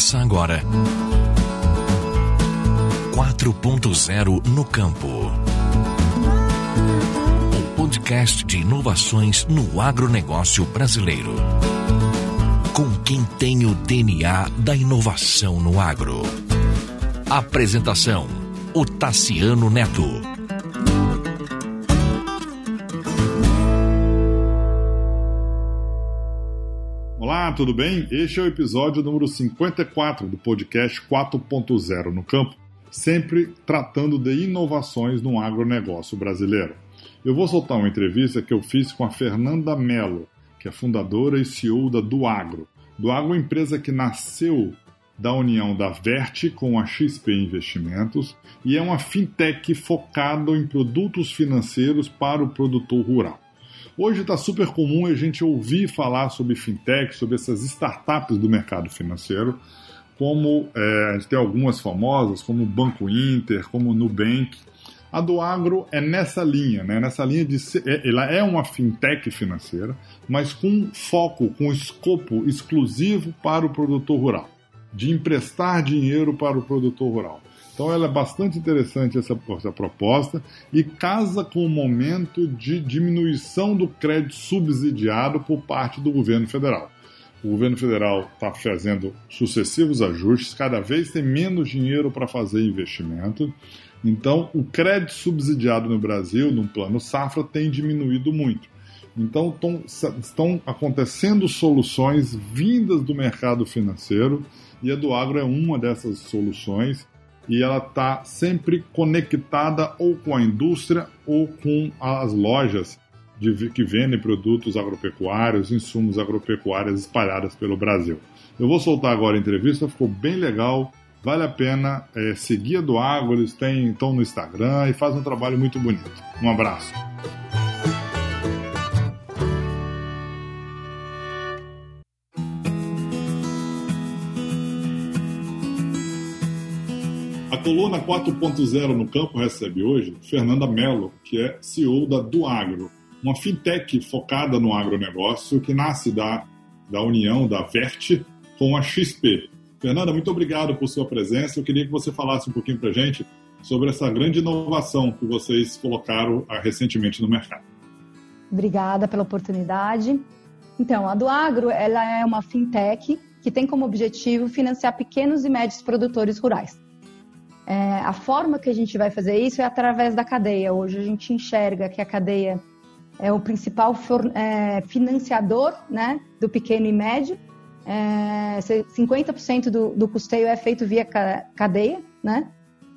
Começa agora. 4.0 no campo. Um podcast de inovações no agronegócio brasileiro. Com quem tem o DNA da inovação no agro. Apresentação: o Tassiano Neto. Olá, tudo bem? Este é o episódio número 54 do podcast 4.0 no campo, sempre tratando de inovações no agronegócio brasileiro. Eu vou soltar uma entrevista que eu fiz com a Fernanda Mello, que é fundadora e CEO da Duagro. Duagro é uma empresa que nasceu da união da Verte com a XP Investimentos e é uma fintech focada em produtos financeiros para o produtor rural. Hoje está super comum a gente ouvir falar sobre fintech, sobre essas startups do mercado financeiro, como é, tem algumas famosas, como o Banco Inter, como o Nubank. A do agro é nessa linha, né? nessa linha de é, ela é uma fintech financeira, mas com foco, com escopo exclusivo para o produtor rural, de emprestar dinheiro para o produtor rural. Então ela é bastante interessante essa, essa proposta e casa com o momento de diminuição do crédito subsidiado por parte do governo federal. O governo federal está fazendo sucessivos ajustes, cada vez tem menos dinheiro para fazer investimento. Então, o crédito subsidiado no Brasil, no plano safra, tem diminuído muito. Então, estão acontecendo soluções vindas do mercado financeiro e a do agro é uma dessas soluções e ela está sempre conectada ou com a indústria ou com as lojas de, que vendem produtos agropecuários, insumos agropecuários espalhadas pelo Brasil. Eu vou soltar agora a entrevista, ficou bem legal, vale a pena é, seguir a do Agro, eles estão no Instagram e fazem um trabalho muito bonito. Um abraço. Coluna 4.0 no campo recebe hoje Fernanda Mello, que é CEO da Duagro, uma fintech focada no agronegócio que nasce da, da união da Verte com a XP. Fernanda, muito obrigado por sua presença. Eu queria que você falasse um pouquinho para a gente sobre essa grande inovação que vocês colocaram ah, recentemente no mercado. Obrigada pela oportunidade. Então, a Duagro ela é uma fintech que tem como objetivo financiar pequenos e médios produtores rurais. É, a forma que a gente vai fazer isso é através da cadeia. Hoje a gente enxerga que a cadeia é o principal for, é, financiador né, do pequeno e médio. É, 50% do, do custeio é feito via cadeia, né?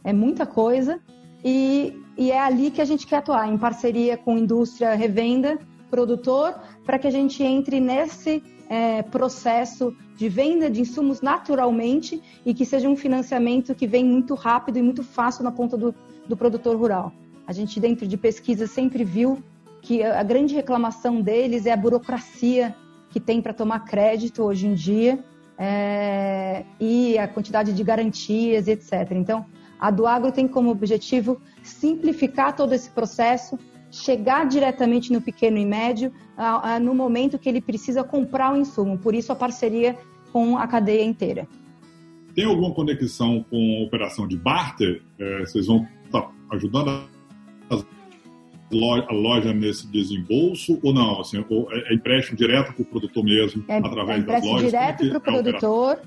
É muita coisa. E, e é ali que a gente quer atuar, em parceria com indústria, revenda, produtor, para que a gente entre nesse é, processo de venda de insumos naturalmente e que seja um financiamento que vem muito rápido e muito fácil na ponta do, do produtor rural. A gente, dentro de pesquisa, sempre viu que a grande reclamação deles é a burocracia que tem para tomar crédito hoje em dia é, e a quantidade de garantias, etc. Então, a do Agro tem como objetivo simplificar todo esse processo, chegar diretamente no pequeno e médio no momento que ele precisa comprar o insumo. Por isso a parceria com a cadeia inteira. Tem alguma conexão com a operação de barter? É, vocês vão estar tá ajudando a loja nesse desembolso ou não? Assim, ou é, é empréstimo direto para o produtor mesmo, é, através é das lojas? direto para o produtor,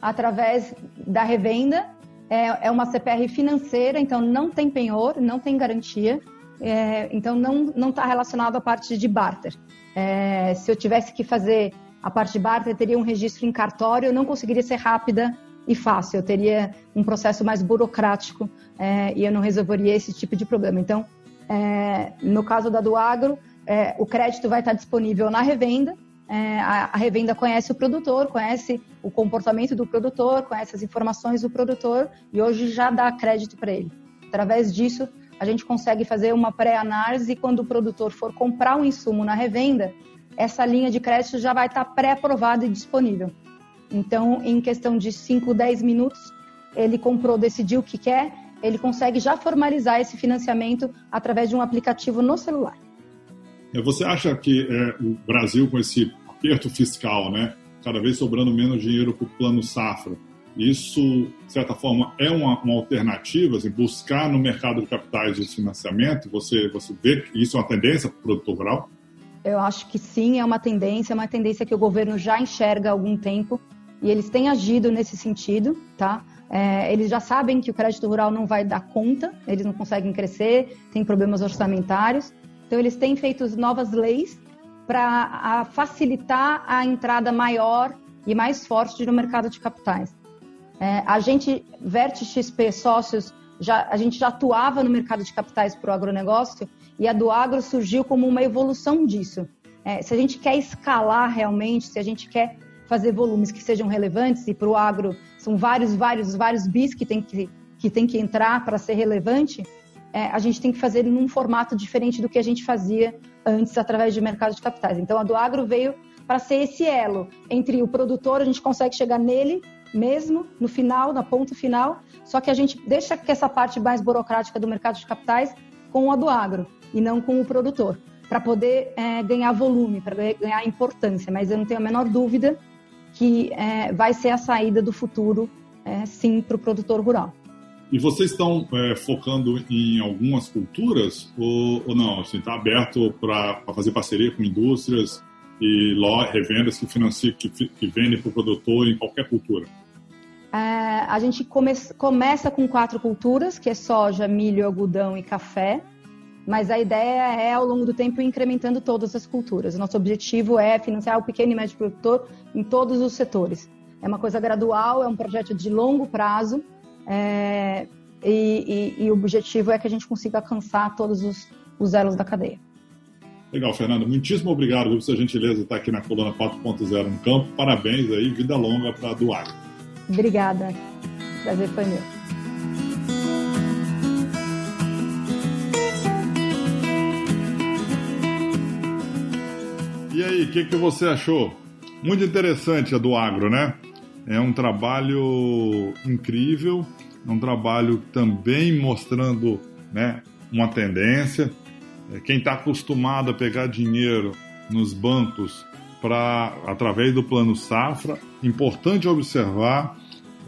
através da revenda. É, é uma CPR financeira, então não tem penhor, não tem garantia é, então não está relacionado à parte de barter. É, se eu tivesse que fazer a parte de barter, teria um registro em cartório, eu não conseguiria ser rápida e fácil, eu teria um processo mais burocrático é, e eu não resolveria esse tipo de problema. Então, é, no caso da do agro, é, o crédito vai estar disponível na revenda, é, a, a, revenda conhece o produtor, conhece o comportamento do produtor, conhece as informações do produtor e hoje já dá crédito para ele. Através disso, a gente consegue fazer uma pré-análise quando o produtor for comprar um insumo na revenda, essa linha de crédito já vai estar pré-aprovada e disponível. Então, em questão de 5, 10 minutos, ele comprou, decidiu o que quer, ele consegue já formalizar esse financiamento através de um aplicativo no celular. Você acha que é, o Brasil, com esse aperto fiscal, né, cada vez sobrando menos dinheiro para o plano safra, Isso, de certa forma, é uma, uma alternativa, assim, buscar no mercado de capitais esse financiamento? Você, você vê que isso é uma tendência para o produtor rural? Eu acho que sim, é uma tendência, é uma tendência que o governo já enxerga há algum tempo e eles têm agido nesse sentido, tá? É, eles já sabem que o crédito rural não vai dar conta, eles não conseguem crescer, tem problemas orçamentários, então eles têm feito novas leis para facilitar a entrada maior e mais forte no mercado de capitais. É, a gente, Vert XP Sócios, já, a gente já atuava no mercado de capitais para o agronegócio e a do agro surgiu como uma evolução disso. É, se a gente quer escalar realmente, se a gente quer fazer volumes que sejam relevantes, e para o agro são vários, vários, vários bis que tem que, que, tem que entrar para ser relevante, é, a gente tem que fazer num formato diferente do que a gente fazia antes através de mercado de capitais. Então, a do agro veio para ser esse elo entre o produtor, a gente consegue chegar nele mesmo, no final, na ponta final, só que a gente deixa que essa parte mais burocrática do mercado de capitais com a do agro e não com o produtor, para poder é, ganhar volume, para ganhar importância. Mas eu não tenho a menor dúvida que é, vai ser a saída do futuro, é, sim, para o produtor rural. E vocês estão é, focando em algumas culturas ou, ou não? Está assim, tá aberto para fazer parceria com indústrias e revendas que financiam, que, que vendem para o produtor em qualquer cultura? É, a gente come, começa com quatro culturas, que é soja, milho, algodão e café. Mas a ideia é, ao longo do tempo, ir incrementando todas as culturas. Nosso objetivo é financiar o pequeno e médio produtor em todos os setores. É uma coisa gradual, é um projeto de longo prazo. É, e, e, e, o objetivo é que a gente consiga alcançar todos os, os elos da cadeia. Legal, Fernando. Muitíssimo obrigado por sua gentileza estar aqui na coluna 4.0 no campo. Parabéns aí, vida longa para a Duar. Obrigada. Prazer foi meu. E aí, o que, que você achou? Muito interessante a do agro, né? É um trabalho incrível, é um trabalho também mostrando né, uma tendência. Quem está acostumado a pegar dinheiro nos bancos para através do plano safra, importante observar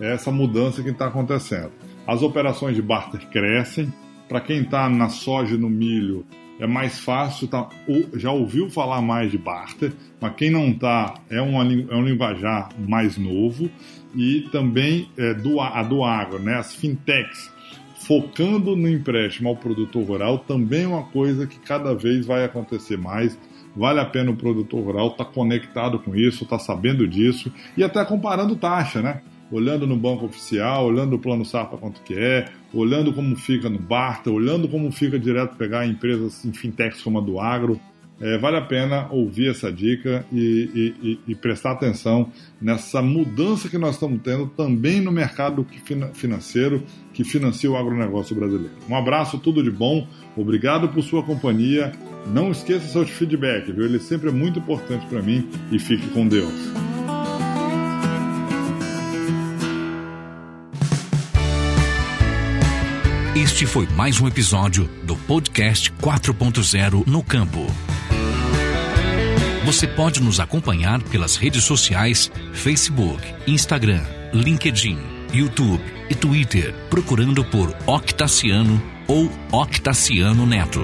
essa mudança que está acontecendo. As operações de barter crescem. Para quem está na soja e no milho, é mais fácil, tá, já ouviu falar mais de barter, mas quem não está é, é um linguajar mais novo e também é, do, a do agro, né, as fintechs, focando no empréstimo ao produtor rural, também é uma coisa que cada vez vai acontecer mais. Vale a pena o produtor rural estar tá conectado com isso, estar tá sabendo disso e até comparando taxa, né? olhando no banco oficial, olhando o plano safra quanto que é, olhando como fica no Barta, olhando como fica direto pegar empresas em fintechs como a do agro. É, vale a pena ouvir essa dica e, e, e, prestar atenção nessa mudança que nós estamos tendo também no mercado financeiro que financia o agronegócio brasileiro. Um abraço, tudo de bom, obrigado por sua companhia. Não esqueça seu feedback, viu? ele sempre é muito importante para mim e fique com Deus. Este foi mais um episódio do podcast 4.0 no campo. Você pode nos acompanhar pelas redes sociais Facebook, Instagram, LinkedIn, YouTube e Twitter, procurando por Octaciano ou Octaciano Neto.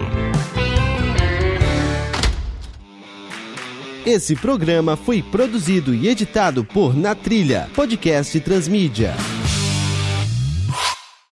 Esse programa foi produzido e editado por Na Trilha, podcast Transmídia.